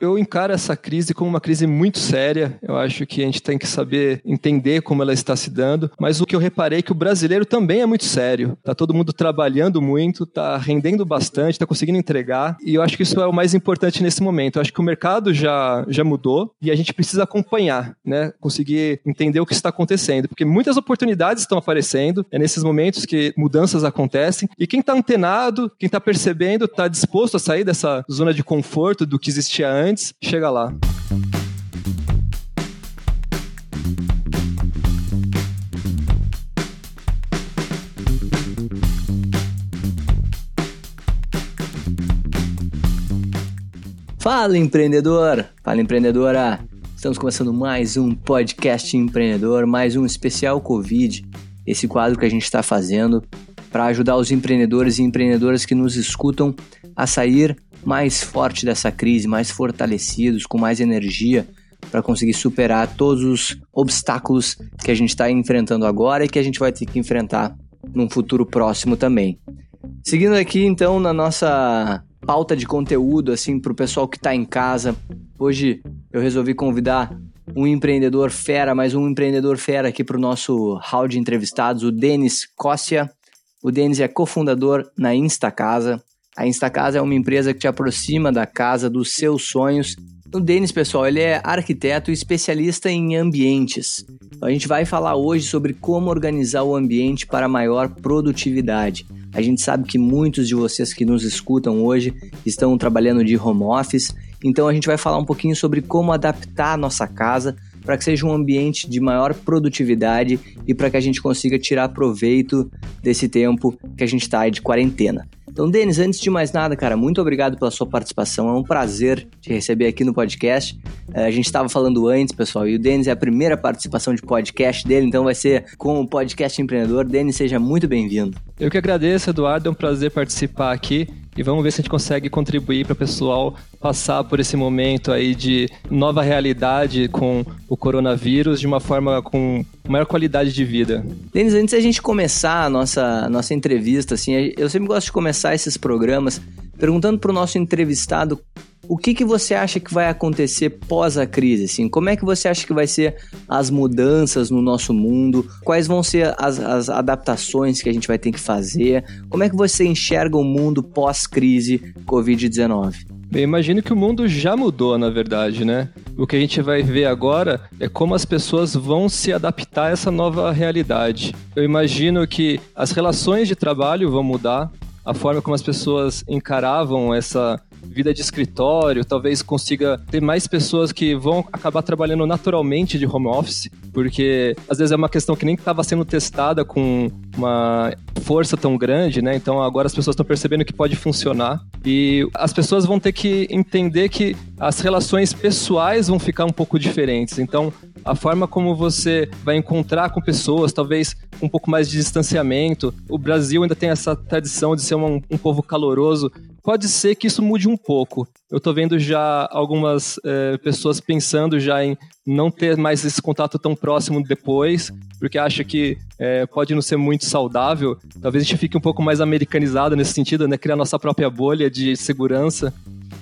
Eu encaro essa crise como uma crise muito séria. Eu acho que a gente tem que saber entender como ela está se dando. Mas o que eu reparei é que o brasileiro também é muito sério. Tá todo mundo trabalhando muito, tá rendendo bastante, tá conseguindo entregar. E eu acho que isso é o mais importante nesse momento. Eu acho que o mercado já, já mudou e a gente precisa acompanhar, né? Conseguir entender o que está acontecendo. Porque muitas oportunidades estão aparecendo. É nesses momentos que mudanças acontecem. E quem está antenado, quem está percebendo, está disposto a sair dessa zona de conforto do que existia antes antes, chega lá. Fala empreendedor, fala empreendedora. Estamos começando mais um podcast empreendedor, mais um especial Covid. Esse quadro que a gente está fazendo para ajudar os empreendedores e empreendedoras que nos escutam a sair mais forte dessa crise, mais fortalecidos, com mais energia para conseguir superar todos os obstáculos que a gente está enfrentando agora e que a gente vai ter que enfrentar num futuro próximo também. Seguindo aqui então na nossa pauta de conteúdo assim para o pessoal que está em casa, hoje eu resolvi convidar um empreendedor fera, mais um empreendedor fera aqui para o nosso hall de entrevistados, o Denis Cossia. O Denis é cofundador na Instacasa. A Instacasa é uma empresa que te aproxima da casa dos seus sonhos. O Denis, pessoal, ele é arquiteto e especialista em ambientes. Então, a gente vai falar hoje sobre como organizar o ambiente para maior produtividade. A gente sabe que muitos de vocês que nos escutam hoje estão trabalhando de home office, então a gente vai falar um pouquinho sobre como adaptar a nossa casa para que seja um ambiente de maior produtividade e para que a gente consiga tirar proveito desse tempo que a gente está de quarentena. Então, Denis, antes de mais nada, cara, muito obrigado pela sua participação. É um prazer te receber aqui no podcast. É, a gente estava falando antes, pessoal, e o Denis é a primeira participação de podcast dele, então vai ser com o podcast empreendedor. Denis, seja muito bem-vindo. Eu que agradeço, Eduardo. É um prazer participar aqui e vamos ver se a gente consegue contribuir para o pessoal passar por esse momento aí de nova realidade com o coronavírus de uma forma com maior qualidade de vida. Denis, antes da gente começar a nossa, a nossa entrevista, assim, eu sempre gosto de começar esses programas perguntando para o nosso entrevistado o que, que você acha que vai acontecer pós a crise? Assim? Como é que você acha que vai ser as mudanças no nosso mundo? Quais vão ser as, as adaptações que a gente vai ter que fazer? Como é que você enxerga o mundo pós-crise Covid-19? Bem, imagino que o mundo já mudou, na verdade, né? O que a gente vai ver agora é como as pessoas vão se adaptar a essa nova realidade. Eu imagino que as relações de trabalho vão mudar, a forma como as pessoas encaravam essa vida de escritório, talvez consiga ter mais pessoas que vão acabar trabalhando naturalmente de home office, porque às vezes é uma questão que nem estava sendo testada com uma força tão grande, né? Então agora as pessoas estão percebendo que pode funcionar e as pessoas vão ter que entender que as relações pessoais vão ficar um pouco diferentes. Então a forma como você vai encontrar com pessoas, talvez um pouco mais de distanciamento. O Brasil ainda tem essa tradição de ser um, um povo caloroso pode ser que isso mude um pouco. Eu estou vendo já algumas é, pessoas pensando já em não ter mais esse contato tão próximo depois, porque acha que é, pode não ser muito saudável. Talvez a gente fique um pouco mais americanizado nesse sentido, né? Criar nossa própria bolha de segurança.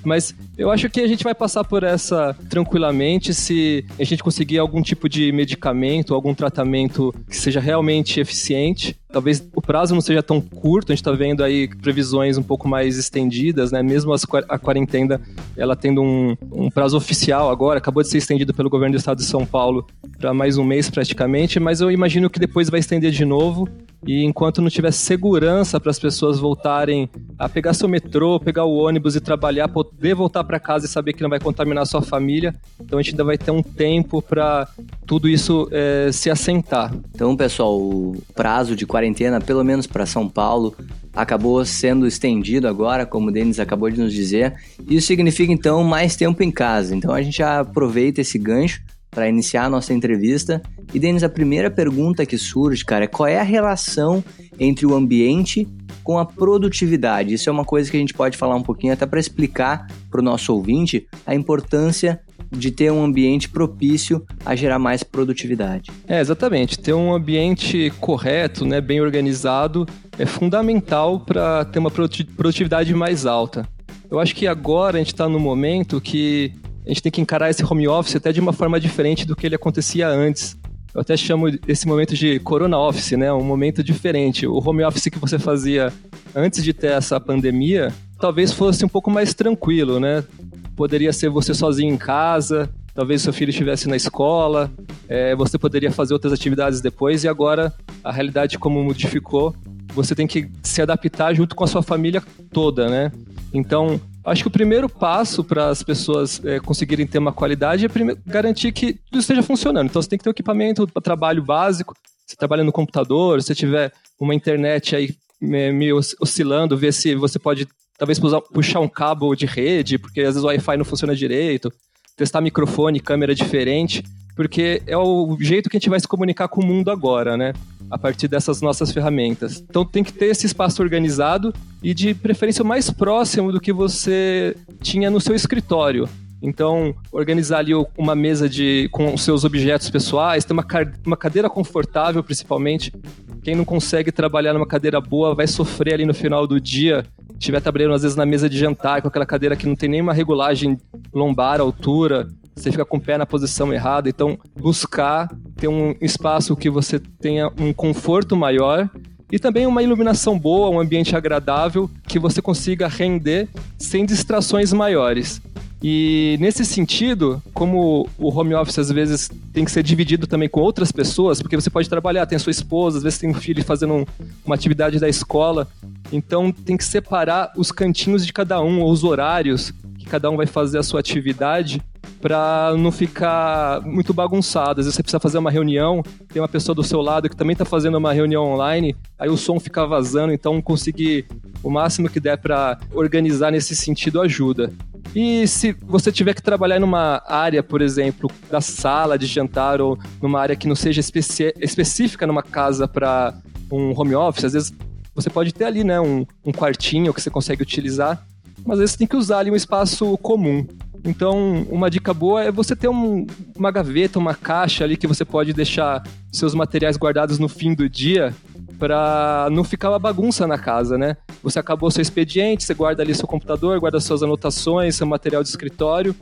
Mas eu acho que a gente vai passar por essa tranquilamente se a gente conseguir algum tipo de medicamento, algum tratamento que seja realmente eficiente. Talvez o prazo não seja tão curto, a gente está vendo aí previsões um pouco mais estendidas, né? Mesmo a quarentena, ela tendo um, um prazo oficial agora, acabou de ser estendido pelo governo do estado de São Paulo para mais um mês praticamente, mas eu imagino que depois vai estender de novo e enquanto não tiver segurança para as pessoas voltarem a pegar seu metrô, pegar o ônibus e trabalhar, poder voltar para casa e saber que não vai contaminar sua família, então a gente ainda vai ter um tempo para tudo isso é, se assentar. Então, pessoal, o prazo de quarentena, pelo menos para São Paulo, acabou sendo estendido agora, como o Denis acabou de nos dizer. Isso significa então mais tempo em casa. Então a gente já aproveita esse gancho para iniciar a nossa entrevista. E Denis, a primeira pergunta que surge, cara, é qual é a relação entre o ambiente com a produtividade? Isso é uma coisa que a gente pode falar um pouquinho até para explicar para o nosso ouvinte a importância de ter um ambiente propício a gerar mais produtividade. É, exatamente. Ter um ambiente correto, né, bem organizado, é fundamental para ter uma produtividade mais alta. Eu acho que agora a gente está no momento que a gente tem que encarar esse home office até de uma forma diferente do que ele acontecia antes. Eu até chamo esse momento de corona office, né? Um momento diferente. O home office que você fazia antes de ter essa pandemia, talvez fosse um pouco mais tranquilo, né? Poderia ser você sozinho em casa, talvez seu filho estivesse na escola, é, você poderia fazer outras atividades depois e agora a realidade como modificou, você tem que se adaptar junto com a sua família toda, né? Então, acho que o primeiro passo para as pessoas é, conseguirem ter uma qualidade é garantir que tudo esteja funcionando. Então, você tem que ter um equipamento para trabalho básico. Você trabalha no computador, se tiver uma internet aí meio oscilando, ver se você pode talvez puxar um cabo de rede, porque às vezes o Wi-Fi não funciona direito, testar microfone, câmera diferente, porque é o jeito que a gente vai se comunicar com o mundo agora, né? A partir dessas nossas ferramentas. Então tem que ter esse espaço organizado e de preferência mais próximo do que você tinha no seu escritório. Então, organizar ali uma mesa de, com os seus objetos pessoais, ter uma, uma cadeira confortável, principalmente. Quem não consegue trabalhar numa cadeira boa vai sofrer ali no final do dia estiver trabalhando às vezes na mesa de jantar, com aquela cadeira que não tem nenhuma regulagem lombar, altura, você fica com o pé na posição errada. Então, buscar ter um espaço que você tenha um conforto maior e também uma iluminação boa, um ambiente agradável que você consiga render sem distrações maiores. E nesse sentido, como o home office às vezes tem que ser dividido também com outras pessoas, porque você pode trabalhar, tem a sua esposa, às vezes tem um filho fazendo um, uma atividade da escola, então tem que separar os cantinhos de cada um, ou os horários que cada um vai fazer a sua atividade, para não ficar muito bagunçado. Às vezes você precisa fazer uma reunião, tem uma pessoa do seu lado que também está fazendo uma reunião online, aí o som fica vazando, então conseguir o máximo que der para organizar nesse sentido ajuda. E se você tiver que trabalhar numa área, por exemplo, da sala de jantar ou numa área que não seja específica numa casa para um home office, às vezes você pode ter ali, né, um, um quartinho que você consegue utilizar, mas às vezes você tem que usar ali um espaço comum. Então, uma dica boa é você ter um, uma gaveta, uma caixa ali que você pode deixar seus materiais guardados no fim do dia para não ficar uma bagunça na casa, né? Você acabou seu expediente, você guarda ali seu computador, guarda suas anotações, seu material de escritório,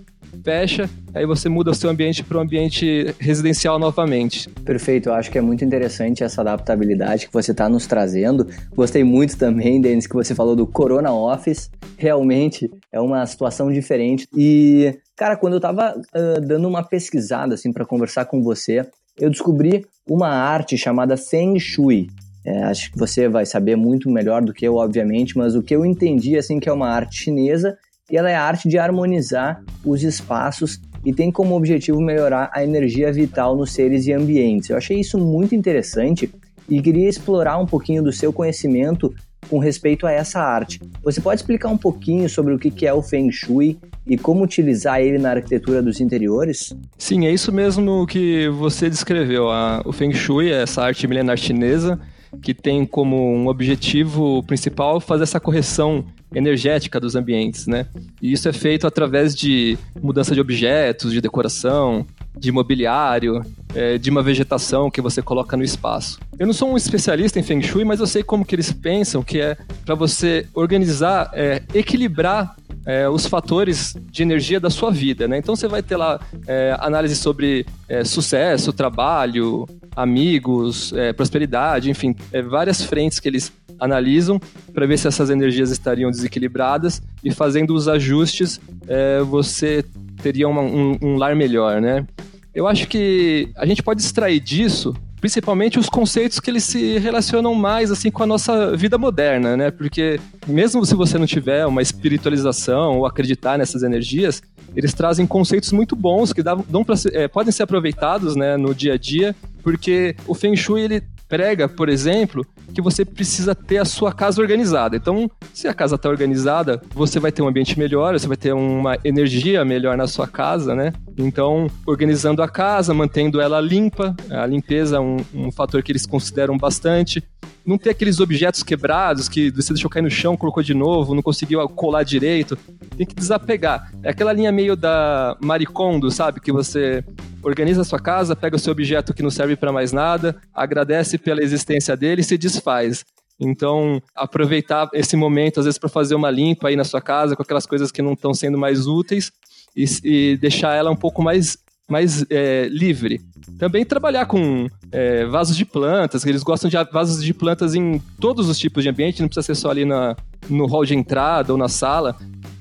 fecha, aí você muda o seu ambiente para um ambiente residencial novamente. Perfeito, eu acho que é muito interessante essa adaptabilidade que você está nos trazendo. Gostei muito também, Denis, que você falou do Corona Office. Realmente é uma situação diferente. E, cara, quando eu estava uh, dando uma pesquisada assim para conversar com você, eu descobri uma arte chamada Feng Shui. É, acho que você vai saber muito melhor do que eu, obviamente, mas o que eu entendi assim que é uma arte chinesa e ela é a arte de harmonizar os espaços e tem como objetivo melhorar a energia vital nos seres e ambientes. Eu achei isso muito interessante e queria explorar um pouquinho do seu conhecimento com respeito a essa arte. Você pode explicar um pouquinho sobre o que é o Feng Shui e como utilizar ele na arquitetura dos interiores? Sim, é isso mesmo que você descreveu. O Feng Shui é essa arte milenar chinesa que tem como um objetivo principal fazer essa correção energética dos ambientes, né? E isso é feito através de mudança de objetos, de decoração, de mobiliário, é, de uma vegetação que você coloca no espaço. Eu não sou um especialista em Feng Shui, mas eu sei como que eles pensam que é para você organizar, é, equilibrar é, os fatores de energia da sua vida, né? Então você vai ter lá é, análise sobre é, sucesso, trabalho, amigos, é, prosperidade, enfim, é, várias frentes que eles analisam para ver se essas energias estariam desequilibradas e fazendo os ajustes é, você teria uma, um, um lar melhor, né? Eu acho que a gente pode extrair disso principalmente os conceitos que eles se relacionam mais assim com a nossa vida moderna, né? Porque mesmo se você não tiver uma espiritualização ou acreditar nessas energias, eles trazem conceitos muito bons que dão, pra, é, podem ser aproveitados né, no dia a dia, porque o Feng Shui ele prega, por exemplo, que você precisa ter a sua casa organizada. Então, se a casa está organizada, você vai ter um ambiente melhor, você vai ter uma energia melhor na sua casa, né? Então, organizando a casa, mantendo ela limpa, a limpeza é um, um fator que eles consideram bastante não ter aqueles objetos quebrados que você deixou cair no chão, colocou de novo, não conseguiu colar direito. Tem que desapegar. É aquela linha meio da Maricondo, sabe? Que você organiza a sua casa, pega o seu objeto que não serve para mais nada, agradece pela existência dele e se desfaz. Então, aproveitar esse momento, às vezes, para fazer uma limpa aí na sua casa com aquelas coisas que não estão sendo mais úteis e, e deixar ela um pouco mais, mais é, livre. Também trabalhar com é, vasos de plantas, eles gostam de vasos de plantas em todos os tipos de ambiente, não precisa ser só ali na, no hall de entrada ou na sala.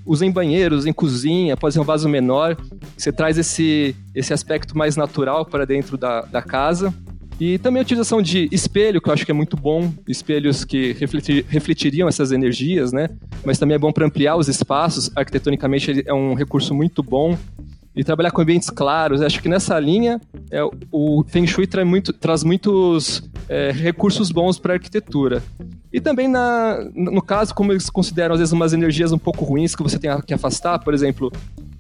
Usa em banheiros, em cozinha, pode ser um vaso menor. Você traz esse, esse aspecto mais natural para dentro da, da casa. E também a utilização de espelho, que eu acho que é muito bom, espelhos que refletir, refletiriam essas energias, né? Mas também é bom para ampliar os espaços, arquitetonicamente é um recurso muito bom. E trabalhar com ambientes claros, acho que nessa linha é, o Feng Shui traz, muito, traz muitos é, recursos bons para a arquitetura. E também, na, no caso, como eles consideram às vezes umas energias um pouco ruins que você tem que afastar, por exemplo,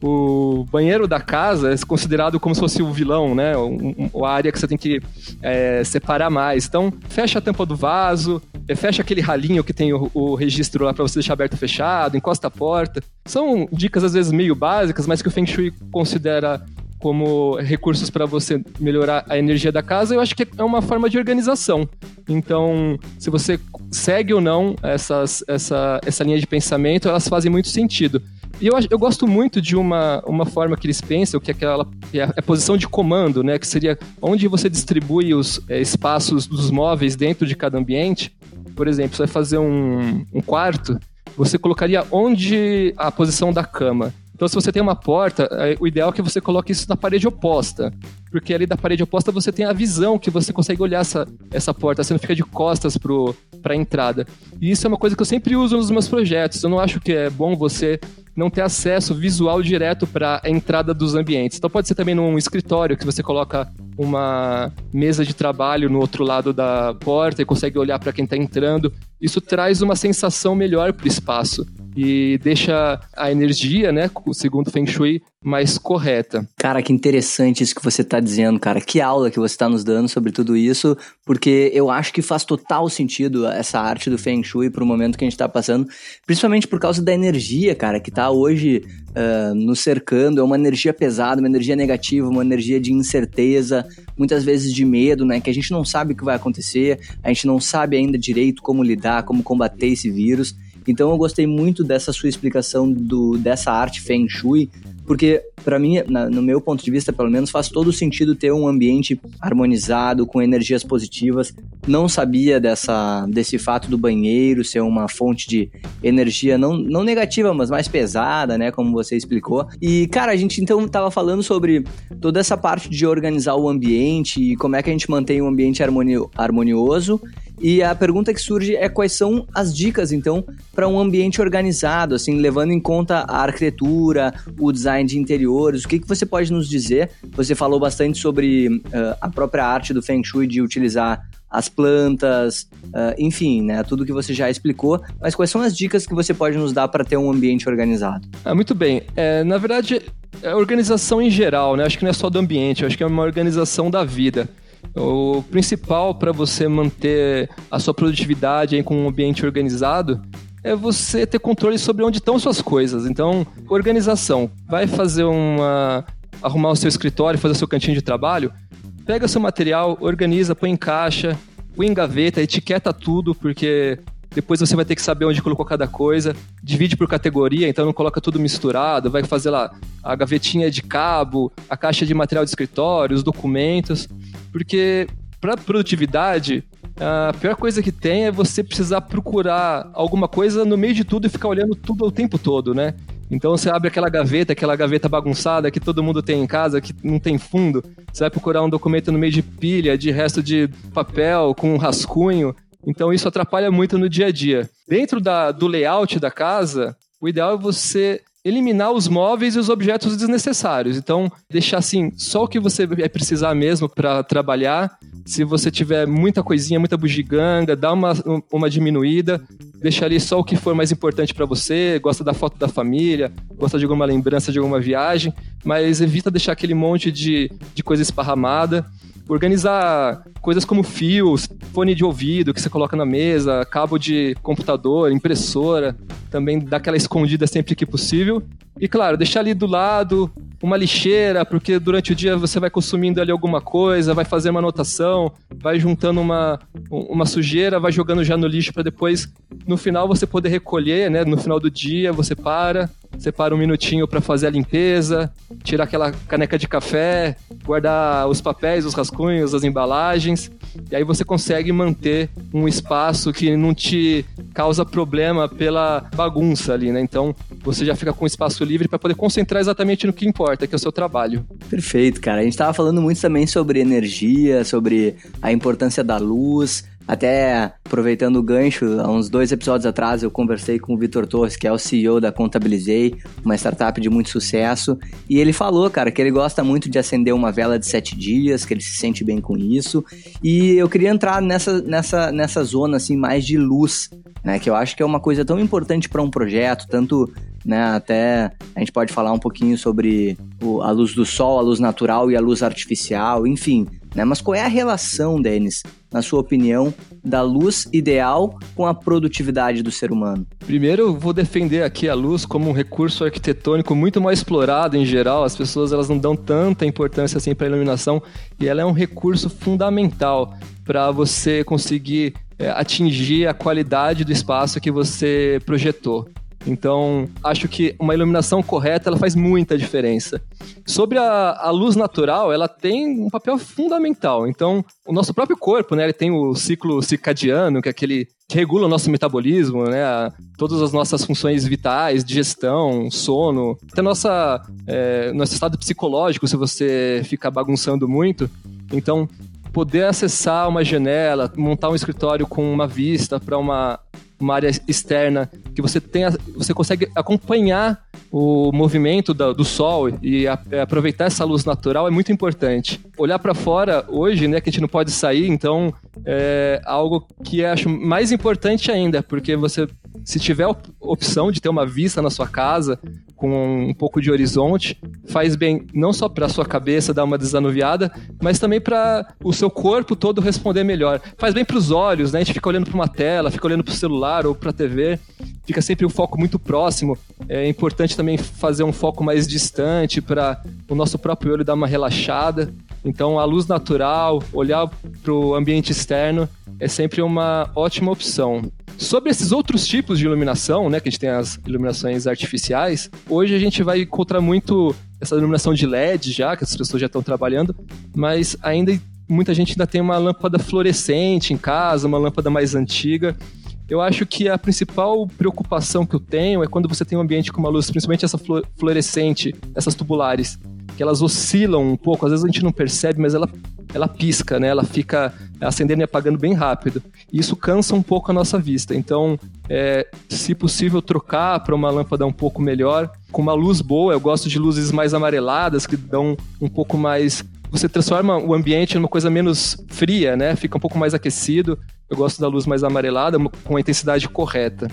o banheiro da casa é considerado como se fosse o vilão, né? a área que você tem que é, separar mais. Então, fecha a tampa do vaso, fecha aquele ralinho que tem o, o registro lá para você deixar aberto ou fechado, encosta a porta. São dicas às vezes meio básicas, mas que o Feng Shui considera como recursos para você melhorar a energia da casa, eu acho que é uma forma de organização. Então, se você segue ou não essas, essa, essa linha de pensamento, elas fazem muito sentido. E eu, eu gosto muito de uma, uma forma que eles pensam, que é aquela é a, é a posição de comando, né? Que seria onde você distribui os é, espaços dos móveis dentro de cada ambiente. Por exemplo, você vai fazer um, um quarto, você colocaria onde a posição da cama. Então, se você tem uma porta, é, o ideal é que você coloque isso na parede oposta. Porque ali da parede oposta você tem a visão que você consegue olhar essa, essa porta, você não fica de costas para a entrada. E isso é uma coisa que eu sempre uso nos meus projetos. Eu não acho que é bom você não ter acesso visual direto para a entrada dos ambientes. Então pode ser também num escritório que você coloca uma mesa de trabalho no outro lado da porta e consegue olhar para quem está entrando. Isso traz uma sensação melhor para o espaço e deixa a energia, né, segundo Feng Shui, mais correta. Cara, que interessante isso que você está dizendo, cara. Que aula que você está nos dando sobre tudo isso, porque eu acho que faz total sentido essa arte do Feng Shui para o momento que a gente está passando, principalmente por causa da energia, cara, que está hoje uh, nos cercando. É uma energia pesada, uma energia negativa, uma energia de incerteza, muitas vezes de medo, né? Que a gente não sabe o que vai acontecer, a gente não sabe ainda direito como lidar, como combater esse vírus. Então eu gostei muito dessa sua explicação do, dessa arte Feng Shui, porque para mim, na, no meu ponto de vista, pelo menos, faz todo sentido ter um ambiente harmonizado, com energias positivas. Não sabia dessa, desse fato do banheiro ser uma fonte de energia não, não negativa, mas mais pesada, né? Como você explicou. E, cara, a gente então tava falando sobre toda essa parte de organizar o ambiente e como é que a gente mantém um ambiente harmonio, harmonioso e a pergunta que surge é quais são as dicas, então, para um ambiente organizado, assim, levando em conta a arquitetura, o design de interiores. O que, que você pode nos dizer? Você falou bastante sobre uh, a própria arte do Feng Shui de utilizar as plantas, uh, enfim, né, tudo que você já explicou. Mas quais são as dicas que você pode nos dar para ter um ambiente organizado? Ah, muito bem. É, na verdade, é organização em geral, né? Acho que não é só do ambiente, acho que é uma organização da vida. O principal para você manter a sua produtividade aí com um ambiente organizado é você ter controle sobre onde estão suas coisas. Então, organização. Vai fazer uma. arrumar o seu escritório, fazer o seu cantinho de trabalho. Pega seu material, organiza, põe em caixa, põe em gaveta, etiqueta tudo, porque depois você vai ter que saber onde colocou cada coisa, divide por categoria, então não coloca tudo misturado, vai fazer lá a gavetinha de cabo, a caixa de material de escritório, os documentos, porque para produtividade, a pior coisa que tem é você precisar procurar alguma coisa no meio de tudo e ficar olhando tudo o tempo todo, né? Então você abre aquela gaveta, aquela gaveta bagunçada que todo mundo tem em casa, que não tem fundo. Você vai procurar um documento no meio de pilha, de resto de papel, com um rascunho. Então isso atrapalha muito no dia a dia. Dentro da, do layout da casa, o ideal é você eliminar os móveis e os objetos desnecessários. Então, deixar assim, só o que você vai precisar mesmo para trabalhar. Se você tiver muita coisinha, muita bugiganga, dá uma, uma diminuída. Deixa ali só o que for mais importante para você. Gosta da foto da família, gosta de alguma lembrança de alguma viagem, mas evita deixar aquele monte de, de coisa esparramada organizar coisas como fios, fone de ouvido que você coloca na mesa, cabo de computador, impressora, também dá aquela escondida sempre que possível. E claro, deixar ali do lado uma lixeira, porque durante o dia você vai consumindo ali alguma coisa, vai fazer uma anotação, vai juntando uma, uma sujeira, vai jogando já no lixo para depois, no final, você poder recolher, né? No final do dia, você para, separa um minutinho para fazer a limpeza, tirar aquela caneca de café, guardar os papéis, os rascunhos, as embalagens, e aí você consegue manter um espaço que não te causa problema pela bagunça ali, né? Então você já fica com espaço livre para poder concentrar exatamente no que importa, que é o seu trabalho. Perfeito, cara. A gente estava falando muito também sobre energia, sobre a importância da luz. Até aproveitando o gancho, há uns dois episódios atrás eu conversei com o Vitor Torres, que é o CEO da Contabilizei, uma startup de muito sucesso, e ele falou, cara, que ele gosta muito de acender uma vela de sete dias, que ele se sente bem com isso, e eu queria entrar nessa, nessa, nessa zona assim mais de luz, né, que eu acho que é uma coisa tão importante para um projeto, tanto né? Até a gente pode falar um pouquinho sobre o, a luz do sol, a luz natural e a luz artificial, enfim. Né? Mas qual é a relação, Denis, na sua opinião, da luz ideal com a produtividade do ser humano? Primeiro, eu vou defender aqui a luz como um recurso arquitetônico muito mais explorado em geral. As pessoas elas não dão tanta importância assim para a iluminação e ela é um recurso fundamental para você conseguir é, atingir a qualidade do espaço que você projetou. Então, acho que uma iluminação correta ela faz muita diferença. Sobre a, a, luz natural, ela tem um papel fundamental. Então, o nosso próprio corpo, né, ele tem o ciclo circadiano, que é aquele que regula o nosso metabolismo, né, a, todas as nossas funções vitais, digestão, sono, até nossa, é, nosso estado psicológico, se você ficar bagunçando muito. Então, poder acessar uma janela, montar um escritório com uma vista para uma uma área externa que você tenha, você consegue acompanhar o movimento do, do sol e a, é, aproveitar essa luz natural é muito importante. Olhar para fora hoje, né, que a gente não pode sair, então é algo que acho mais importante ainda, porque você se tiver a opção de ter uma vista na sua casa com um pouco de horizonte, faz bem não só para sua cabeça dar uma desanuviada, mas também para o seu corpo todo responder melhor. Faz bem para os olhos, né? A gente fica olhando para uma tela, fica olhando para o celular ou para a TV, fica sempre um foco muito próximo. É importante também fazer um foco mais distante para o nosso próprio olho dar uma relaxada. Então, a luz natural, olhar para o ambiente externo é sempre uma ótima opção. Sobre esses outros tipos de iluminação, né, que a gente tem as iluminações artificiais, hoje a gente vai encontrar muito essa iluminação de LED já, que as pessoas já estão trabalhando, mas ainda muita gente ainda tem uma lâmpada fluorescente em casa, uma lâmpada mais antiga. Eu acho que a principal preocupação que eu tenho é quando você tem um ambiente com uma luz, principalmente essa fluorescente, essas tubulares, que elas oscilam um pouco, às vezes a gente não percebe, mas ela ela pisca, né? Ela fica acendendo e apagando bem rápido. E isso cansa um pouco a nossa vista. Então, é, se possível, trocar para uma lâmpada um pouco melhor, com uma luz boa. Eu gosto de luzes mais amareladas, que dão um pouco mais. Você transforma o ambiente numa coisa menos fria, né? Fica um pouco mais aquecido. Eu gosto da luz mais amarelada, com a intensidade correta.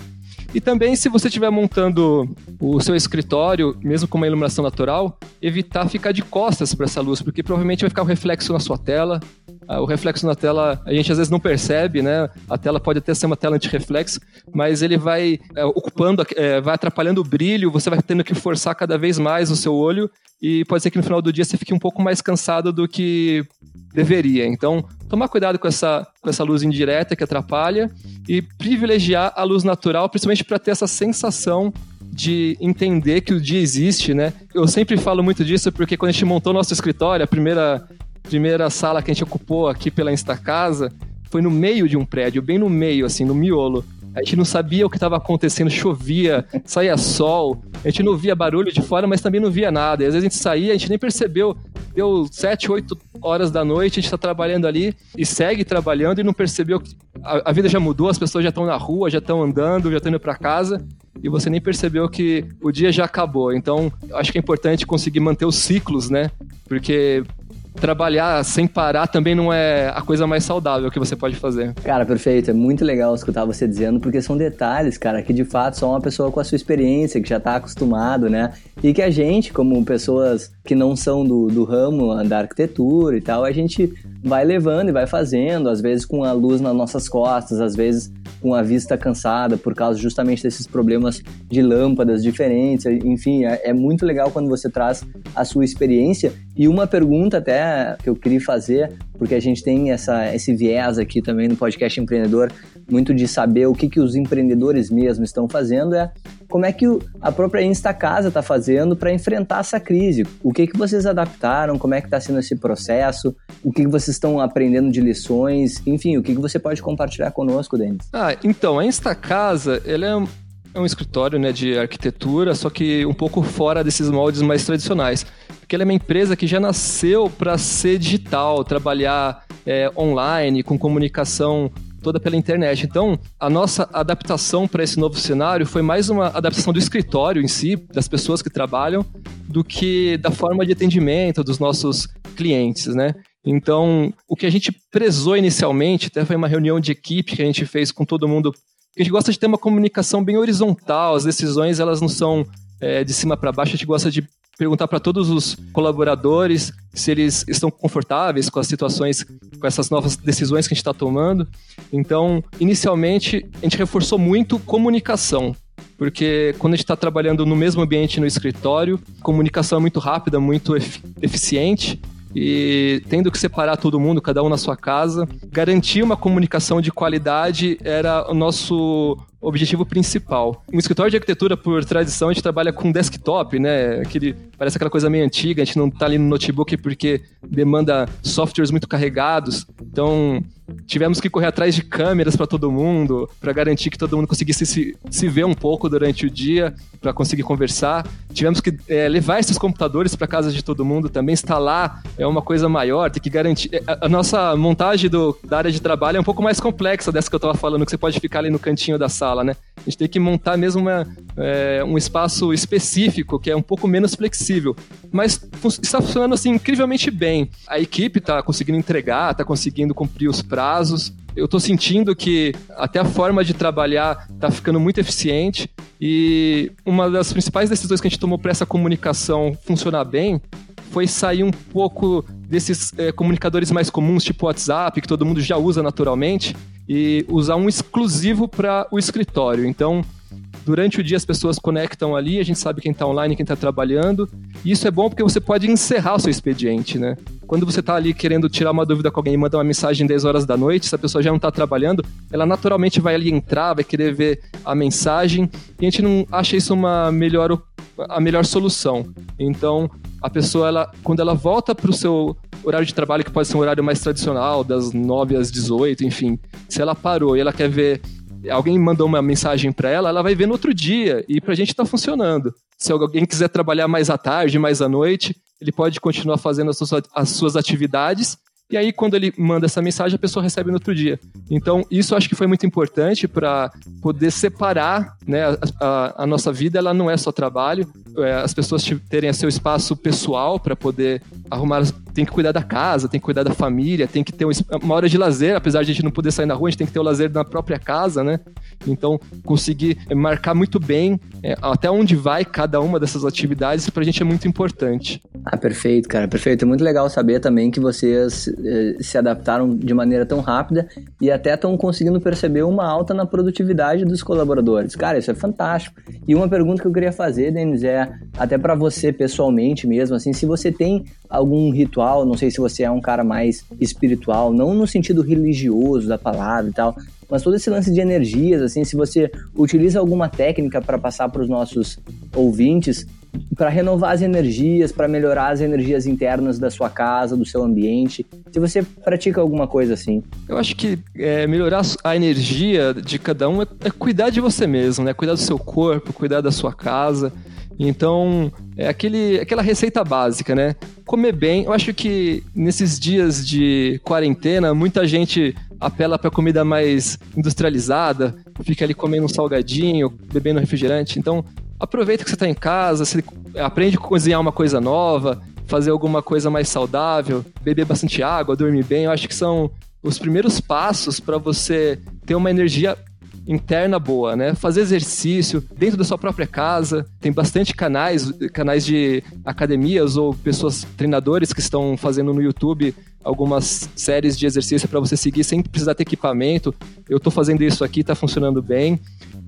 E também, se você estiver montando o seu escritório, mesmo com uma iluminação natural, evitar ficar de costas para essa luz, porque provavelmente vai ficar um reflexo na sua tela. Ah, o reflexo na tela a gente às vezes não percebe, né? A tela pode até ser uma tela anti-reflexo, mas ele vai é, ocupando, é, vai atrapalhando o brilho, você vai tendo que forçar cada vez mais o seu olho e pode ser que no final do dia você fique um pouco mais cansado do que deveria. Então, tomar cuidado com essa, com essa luz indireta que atrapalha e privilegiar a luz natural, principalmente para ter essa sensação de entender que o dia existe, né? Eu sempre falo muito disso porque quando a gente montou nosso escritório, a primeira, primeira sala que a gente ocupou aqui pela Instacasa foi no meio de um prédio, bem no meio, assim, no miolo. A gente não sabia o que estava acontecendo, chovia, saía sol, a gente não via barulho de fora, mas também não via nada. E às vezes a gente saía, a gente nem percebeu. Deu sete, oito horas da noite, a gente está trabalhando ali e segue trabalhando e não percebeu que a, a vida já mudou, as pessoas já estão na rua, já estão andando, já estão indo para casa e você nem percebeu que o dia já acabou. Então, acho que é importante conseguir manter os ciclos, né? Porque trabalhar sem parar também não é a coisa mais saudável que você pode fazer. Cara, perfeito. É muito legal escutar você dizendo, porque são detalhes, cara, que de fato só uma pessoa com a sua experiência, que já tá acostumado, né? E que a gente, como pessoas que não são do, do ramo da arquitetura e tal, a gente vai levando e vai fazendo, às vezes com a luz nas nossas costas, às vezes com a vista cansada por causa justamente desses problemas de lâmpadas diferentes. Enfim, é, é muito legal quando você traz a sua experiência. E uma pergunta até que eu queria fazer, porque a gente tem essa, esse viés aqui também no podcast empreendedor, muito de saber o que, que os empreendedores mesmo estão fazendo, é como é que a própria Insta Casa está fazendo para enfrentar essa crise. O que, que vocês adaptaram, como é que está sendo esse processo, o que, que vocês estão aprendendo de lições, enfim, o que, que você pode compartilhar conosco, Denis? Ah, então, a Insta Casa, ela é é um escritório né, de arquitetura, só que um pouco fora desses moldes mais tradicionais. Porque ela é uma empresa que já nasceu para ser digital, trabalhar é, online, com comunicação toda pela internet. Então, a nossa adaptação para esse novo cenário foi mais uma adaptação do escritório em si, das pessoas que trabalham, do que da forma de atendimento dos nossos clientes, né? Então, o que a gente prezou inicialmente, até foi uma reunião de equipe que a gente fez com todo mundo a gente gosta de ter uma comunicação bem horizontal, as decisões elas não são é, de cima para baixo, a gente gosta de perguntar para todos os colaboradores se eles estão confortáveis com as situações, com essas novas decisões que a gente está tomando. Então, inicialmente, a gente reforçou muito comunicação, porque quando a gente está trabalhando no mesmo ambiente no escritório, comunicação é muito rápida, muito eficiente e tendo que separar todo mundo, cada um na sua casa, garantir uma comunicação de qualidade era o nosso objetivo principal. Um escritório de arquitetura, por tradição, a gente trabalha com desktop, né? Aquele, parece aquela coisa meio antiga, a gente não está ali no notebook porque demanda softwares muito carregados. Então, tivemos que correr atrás de câmeras para todo mundo, para garantir que todo mundo conseguisse se, se ver um pouco durante o dia, para conseguir conversar. Tivemos que é, levar esses computadores para casa de todo mundo também, instalar é uma coisa maior, tem que garantir. É, a, a nossa montagem do, da área de trabalho é um pouco mais complexa dessa que eu estava falando, que você pode ficar ali no cantinho da sala, né? A gente tem que montar mesmo uma, é, um espaço específico, que é um pouco menos flexível. Mas está funcionando assim incrivelmente bem. A equipe está conseguindo entregar, está conseguindo cumprir os prazos. Eu estou sentindo que até a forma de trabalhar está ficando muito eficiente. E uma das principais decisões que a gente tomou para essa comunicação funcionar bem foi sair um pouco desses é, comunicadores mais comuns, tipo WhatsApp, que todo mundo já usa naturalmente, e usar um exclusivo para o escritório. Então, durante o dia as pessoas conectam ali, a gente sabe quem está online, quem está trabalhando. E isso é bom porque você pode encerrar o seu expediente, né? Quando você está ali querendo tirar uma dúvida com alguém e manda uma mensagem 10 horas da noite, se a pessoa já não está trabalhando, ela naturalmente vai ali entrar, vai querer ver a mensagem. E a gente não acha isso uma melhor, a melhor solução. Então, a pessoa, ela, quando ela volta para o seu horário de trabalho, que pode ser um horário mais tradicional, das 9 às 18, enfim, se ela parou e ela quer ver alguém mandou uma mensagem para ela, ela vai ver no outro dia e para a gente está funcionando. Se alguém quiser trabalhar mais à tarde, mais à noite, ele pode continuar fazendo as suas, as suas atividades e aí, quando ele manda essa mensagem, a pessoa recebe no outro dia. Então, isso acho que foi muito importante para poder separar né, a, a, a, nossa vida. Ela não é só trabalho, é, as pessoas terem seu espaço pessoal para poder arrumar. Tem que cuidar da casa, tem que cuidar da família, tem que ter uma hora de lazer. Apesar de a gente não poder sair na rua, a gente tem que ter o lazer na própria casa, né? Então, conseguir marcar muito bem é, até onde vai cada uma dessas atividades, para a gente é muito importante. Ah, perfeito, cara, perfeito. É muito legal saber também que vocês eh, se adaptaram de maneira tão rápida e até estão conseguindo perceber uma alta na produtividade dos colaboradores. Cara, isso é fantástico. E uma pergunta que eu queria fazer, Denis, é até para você pessoalmente mesmo, assim, se você tem algum ritual, não sei se você é um cara mais espiritual, não no sentido religioso da palavra e tal, mas todo esse lance de energias, assim, se você utiliza alguma técnica para passar para os nossos ouvintes, para renovar as energias, para melhorar as energias internas da sua casa, do seu ambiente. Se você pratica alguma coisa assim. Eu acho que é, melhorar a energia de cada um é, é cuidar de você mesmo, né? Cuidar do seu corpo, cuidar da sua casa. Então, é aquele, aquela receita básica, né? Comer bem. Eu acho que nesses dias de quarentena, muita gente apela para comida mais industrializada, fica ali comendo um salgadinho, bebendo refrigerante. Então, aproveita que você está em casa, você aprende a cozinhar uma coisa nova, fazer alguma coisa mais saudável, beber bastante água, dormir bem. Eu acho que são os primeiros passos para você ter uma energia interna boa, né? Fazer exercício dentro da sua própria casa. Tem bastante canais, canais de academias ou pessoas treinadores que estão fazendo no YouTube algumas séries de exercício para você seguir sem precisar ter equipamento. Eu estou fazendo isso aqui, está funcionando bem.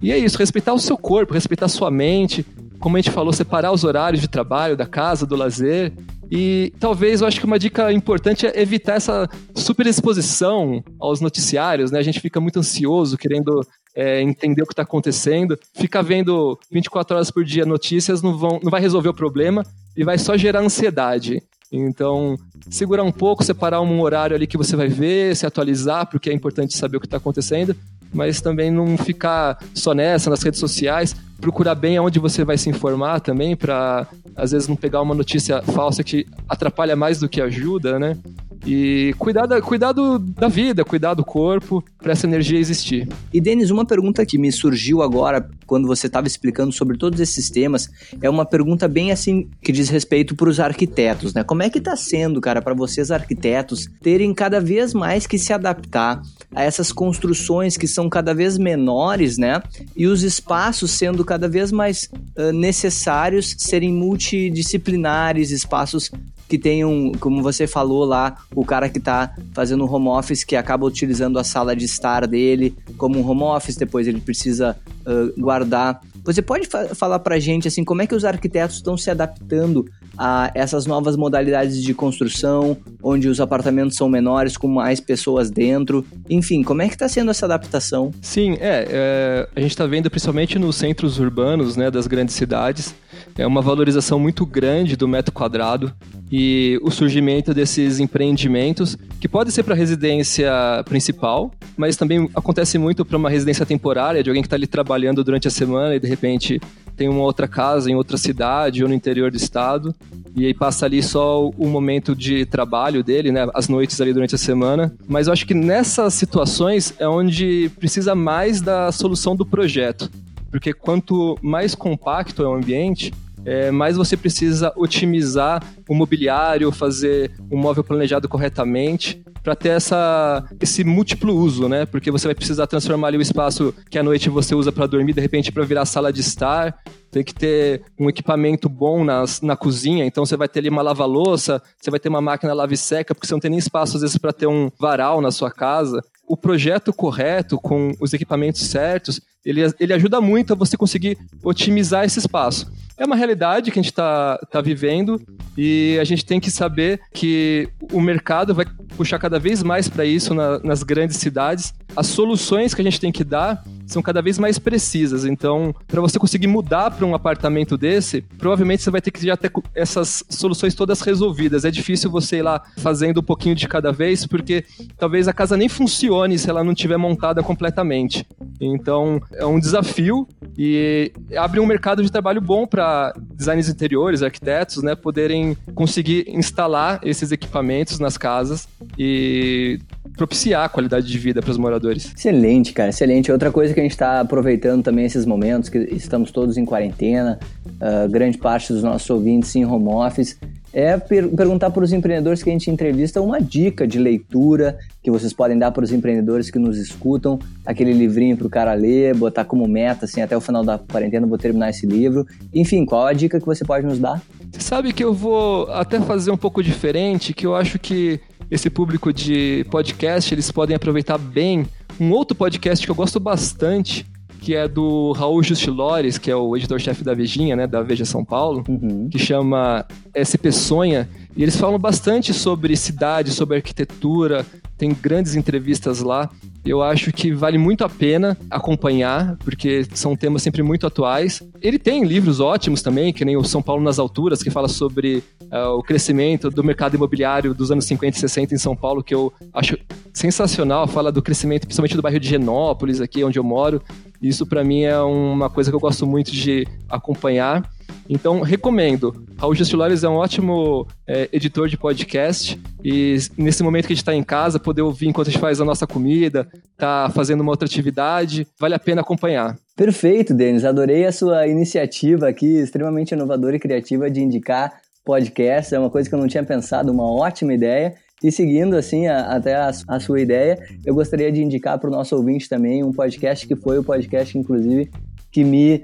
E é isso, respeitar o seu corpo, respeitar a sua mente, como a gente falou, separar os horários de trabalho, da casa, do lazer. E talvez eu acho que uma dica importante é evitar essa superexposição aos noticiários, né? A gente fica muito ansioso, querendo é, entender o que está acontecendo. Ficar vendo 24 horas por dia notícias não, vão, não vai resolver o problema e vai só gerar ansiedade. Então, segurar um pouco, separar um horário ali que você vai ver, se atualizar, porque é importante saber o que está acontecendo, mas também não ficar só nessa, nas redes sociais, procurar bem aonde você vai se informar também, para às vezes não pegar uma notícia falsa que atrapalha mais do que ajuda, né? E cuidar da, cuidar do, da vida, cuidar do corpo, para essa energia existir. E, Denis, uma pergunta que me surgiu agora, quando você estava explicando sobre todos esses temas, é uma pergunta bem assim, que diz respeito para os arquitetos, né? Como é que está sendo, cara, para vocês arquitetos, terem cada vez mais que se adaptar a essas construções que são cada vez menores, né? E os espaços sendo cada vez mais uh, necessários serem multidisciplinares, espaços que tenham, como você falou lá, o cara que está fazendo home office, que acaba utilizando a sala de estar dele como um home office, depois ele precisa uh, guardar. Você pode fa falar para gente assim, como é que os arquitetos estão se adaptando a essas novas modalidades de construção, onde os apartamentos são menores, com mais pessoas dentro. Enfim, como é que está sendo essa adaptação? Sim, é, é a gente está vendo principalmente nos centros urbanos né, das grandes cidades, é uma valorização muito grande do metro quadrado e o surgimento desses empreendimentos, que pode ser para residência principal, mas também acontece muito para uma residência temporária, de alguém que está ali trabalhando durante a semana e de repente tem uma outra casa em outra cidade ou no interior do estado, e aí passa ali só o momento de trabalho dele, né, as noites ali durante a semana. Mas eu acho que nessas situações é onde precisa mais da solução do projeto, porque quanto mais compacto é o ambiente, é, mais você precisa otimizar o mobiliário, fazer um móvel planejado corretamente para ter essa, esse múltiplo uso, né? Porque você vai precisar transformar ali o espaço que à noite você usa para dormir, de repente para virar sala de estar. Tem que ter um equipamento bom nas, na cozinha, então você vai ter ali uma lava-louça, você vai ter uma máquina lave seca, porque você não tem nem espaço às vezes para ter um varal na sua casa. O projeto correto, com os equipamentos certos, ele, ele ajuda muito a você conseguir otimizar esse espaço. É uma realidade que a gente está tá vivendo e a gente tem que saber que o mercado vai puxar cada vez mais para isso na, nas grandes cidades. As soluções que a gente tem que dar são cada vez mais precisas. Então, para você conseguir mudar para um apartamento desse, provavelmente você vai ter que já ter essas soluções todas resolvidas. É difícil você ir lá fazendo um pouquinho de cada vez, porque talvez a casa nem funcione se ela não estiver montada completamente. Então, é um desafio e abre um mercado de trabalho bom para designers interiores, arquitetos, né, poderem conseguir instalar esses equipamentos nas casas e propiciar a qualidade de vida para os moradores. Excelente, cara, excelente. Outra coisa que a gente está aproveitando também esses momentos, que estamos todos em quarentena, uh, grande parte dos nossos ouvintes em home office, é per perguntar para os empreendedores que a gente entrevista uma dica de leitura que vocês podem dar para os empreendedores que nos escutam, aquele livrinho para o cara ler, botar como meta, assim, até o final da quarentena vou terminar esse livro. Enfim, qual a dica que você pode nos dar? Sabe que eu vou até fazer um pouco diferente, que eu acho que esse público de podcast, eles podem aproveitar bem um outro podcast que eu gosto bastante, que é do Raul Justilores, que é o editor-chefe da Vejinha, né, da Veja São Paulo, uhum. que chama SP Sonha, e eles falam bastante sobre cidade, sobre arquitetura, tem grandes entrevistas lá. Eu acho que vale muito a pena acompanhar, porque são temas sempre muito atuais. Ele tem livros ótimos também, que nem o São Paulo nas Alturas, que fala sobre uh, o crescimento do mercado imobiliário dos anos 50 e 60 em São Paulo, que eu acho sensacional. Fala do crescimento, principalmente do bairro de Genópolis, aqui onde eu moro. Isso para mim é uma coisa que eu gosto muito de acompanhar. Então, recomendo. Raul Gestilares é um ótimo é, editor de podcast e nesse momento que a gente está em casa, poder ouvir enquanto a gente faz a nossa comida, tá fazendo uma outra atividade, vale a pena acompanhar. Perfeito, Denis. Adorei a sua iniciativa aqui, extremamente inovadora e criativa de indicar podcast. É uma coisa que eu não tinha pensado, uma ótima ideia. E seguindo assim a, até a, a, sua ideia, eu gostaria de indicar para o nosso ouvinte também um podcast que foi o podcast, inclusive, que me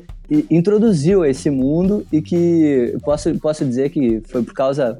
introduziu a esse mundo e que posso, posso dizer que foi por causa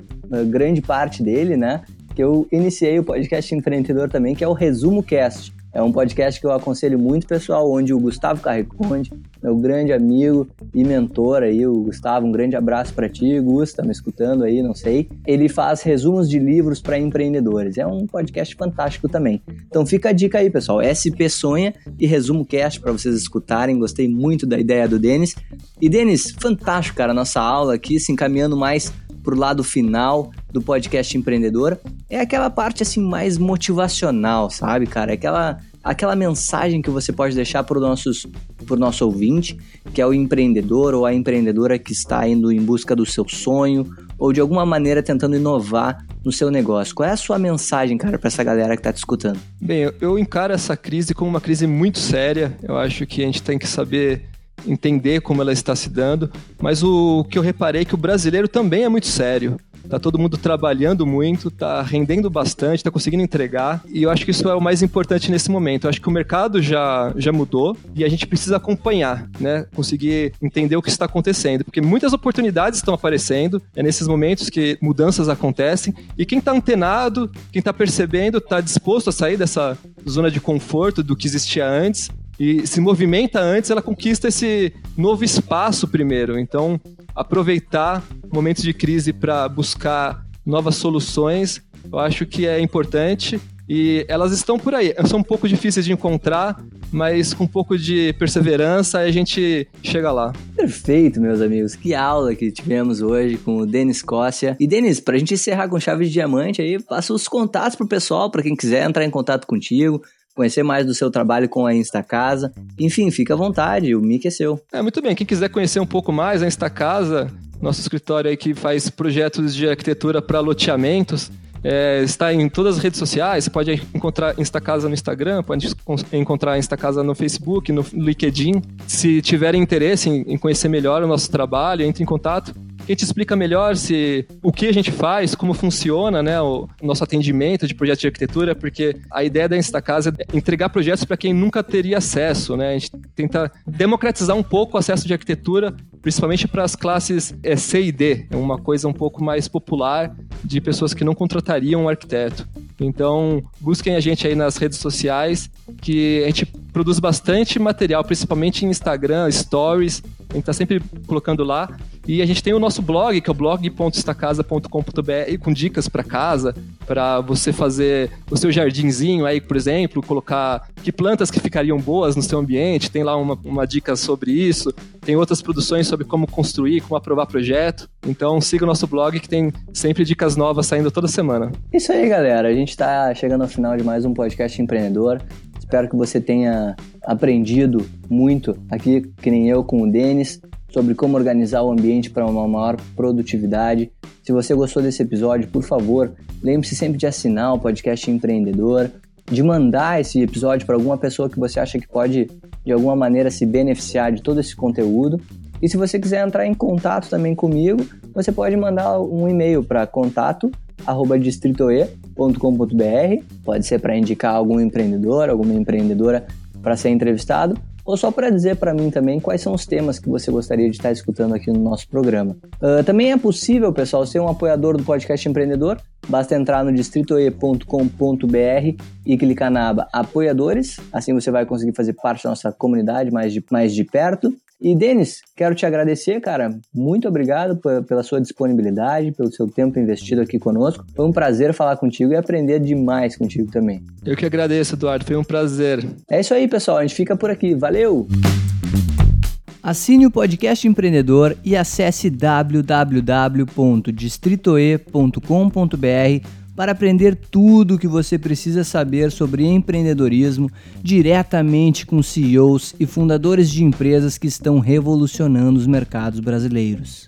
grande parte dele, né? Que eu iniciei o podcast empreendedor também, que é o Resumo Cast. É um podcast que eu aconselho muito, pessoal, onde o Gustavo Carreconde, meu grande amigo e mentor aí, o Gustavo, um grande abraço para ti, Gustavo, tá me escutando aí, não sei. Ele faz resumos de livros para empreendedores. É um podcast fantástico também. Então fica a dica aí, pessoal. SP Sonha e Resumo Cast para vocês escutarem. Gostei muito da ideia do Denis. E Denis, fantástico, cara, nossa aula aqui, se encaminhando mais pro lado final do podcast empreendedor, é aquela parte assim mais motivacional, sabe, cara? Aquela aquela mensagem que você pode deixar para o nossos pro nosso ouvinte, que é o empreendedor ou a empreendedora que está indo em busca do seu sonho ou de alguma maneira tentando inovar no seu negócio. Qual é a sua mensagem, cara, para essa galera que está te escutando? Bem, eu encaro essa crise como uma crise muito séria. Eu acho que a gente tem que saber entender como ela está se dando, mas o que eu reparei é que o brasileiro também é muito sério. Tá todo mundo trabalhando muito, tá rendendo bastante, tá conseguindo entregar. E eu acho que isso é o mais importante nesse momento. Eu acho que o mercado já, já mudou e a gente precisa acompanhar, né? Conseguir entender o que está acontecendo. Porque muitas oportunidades estão aparecendo. É nesses momentos que mudanças acontecem. E quem tá antenado, quem tá percebendo, tá disposto a sair dessa zona de conforto do que existia antes e se movimenta antes, ela conquista esse novo espaço primeiro. Então, aproveitar momentos de crise para buscar novas soluções, eu acho que é importante. E elas estão por aí. São um pouco difíceis de encontrar, mas com um pouco de perseverança a gente chega lá. Perfeito, meus amigos. Que aula que tivemos hoje com o Denis Cócia. E Denis, pra gente encerrar com chave de diamante aí, passa os contatos pro pessoal, para quem quiser entrar em contato contigo, conhecer mais do seu trabalho com a Instacasa. Enfim, fica à vontade, o mic é seu. É, muito bem. Quem quiser conhecer um pouco mais a Instacasa, nosso escritório aí que faz projetos de arquitetura para loteamentos, é, está em todas as redes sociais. Pode encontrar Instacasa no Instagram, pode encontrar Instacasa no Facebook, no LinkedIn. Se tiverem interesse em, conhecer melhor o nosso trabalho, entre em contato a gente explica melhor se o que a gente faz, como funciona, né, o nosso atendimento de projetos de arquitetura, porque a ideia da Instacasa é entregar projetos para quem nunca teria acesso, né? A gente tenta democratizar um pouco o acesso de arquitetura, principalmente para as classes é, C e D, é uma coisa um pouco mais popular de pessoas que não contratariam um arquiteto. Então, busquem a gente aí nas redes sociais, que a gente produz bastante material, principalmente em Instagram, Stories, a gente está sempre colocando lá. E a gente tem o nosso blog, que é o blog.estacasa.com.br, com dicas para casa, para você fazer o seu jardinzinho aí, por exemplo, colocar que plantas que ficariam boas no seu ambiente. Tem lá uma, uma dica sobre isso. Tem outras produções sobre como construir, como aprovar projeto. Então siga o nosso blog que tem sempre dicas novas saindo toda semana. Isso aí, galera. A gente está chegando ao final de mais um podcast empreendedor. Espero que você tenha aprendido muito aqui, que nem eu com o Denis sobre como organizar o ambiente para uma maior produtividade. Se você gostou desse episódio, por favor, lembre-se sempre de assinar o podcast Empreendedor, de mandar esse episódio para alguma pessoa que você acha que pode de alguma maneira se beneficiar de todo esse conteúdo. E se você quiser entrar em contato também comigo, você pode mandar um e-mail para contato@distritoe.com.br. Pode ser para indicar algum empreendedor, alguma empreendedora para ser entrevistado, ou só para dizer para mim também quais são os temas que você gostaria de estar escutando aqui no nosso programa. Uh, também é possível, pessoal, ser um apoiador do podcast empreendedor. Basta entrar no distritoe.com.br e clicar na aba Apoiadores. Assim você vai conseguir fazer parte da nossa comunidade mais de, mais de perto. E Denis, quero te agradecer, cara. Muito obrigado pela sua disponibilidade, pelo seu tempo investido aqui conosco. Foi um prazer falar contigo e aprender demais contigo também. Eu que agradeço, Eduardo. Foi um prazer. É isso aí, pessoal. A gente fica por aqui. Valeu! Assine o podcast empreendedor e acesse www.distritoe.com.br para aprender tudo o que você precisa saber sobre empreendedorismo diretamente com CEOs e fundadores de empresas que estão revolucionando os mercados brasileiros.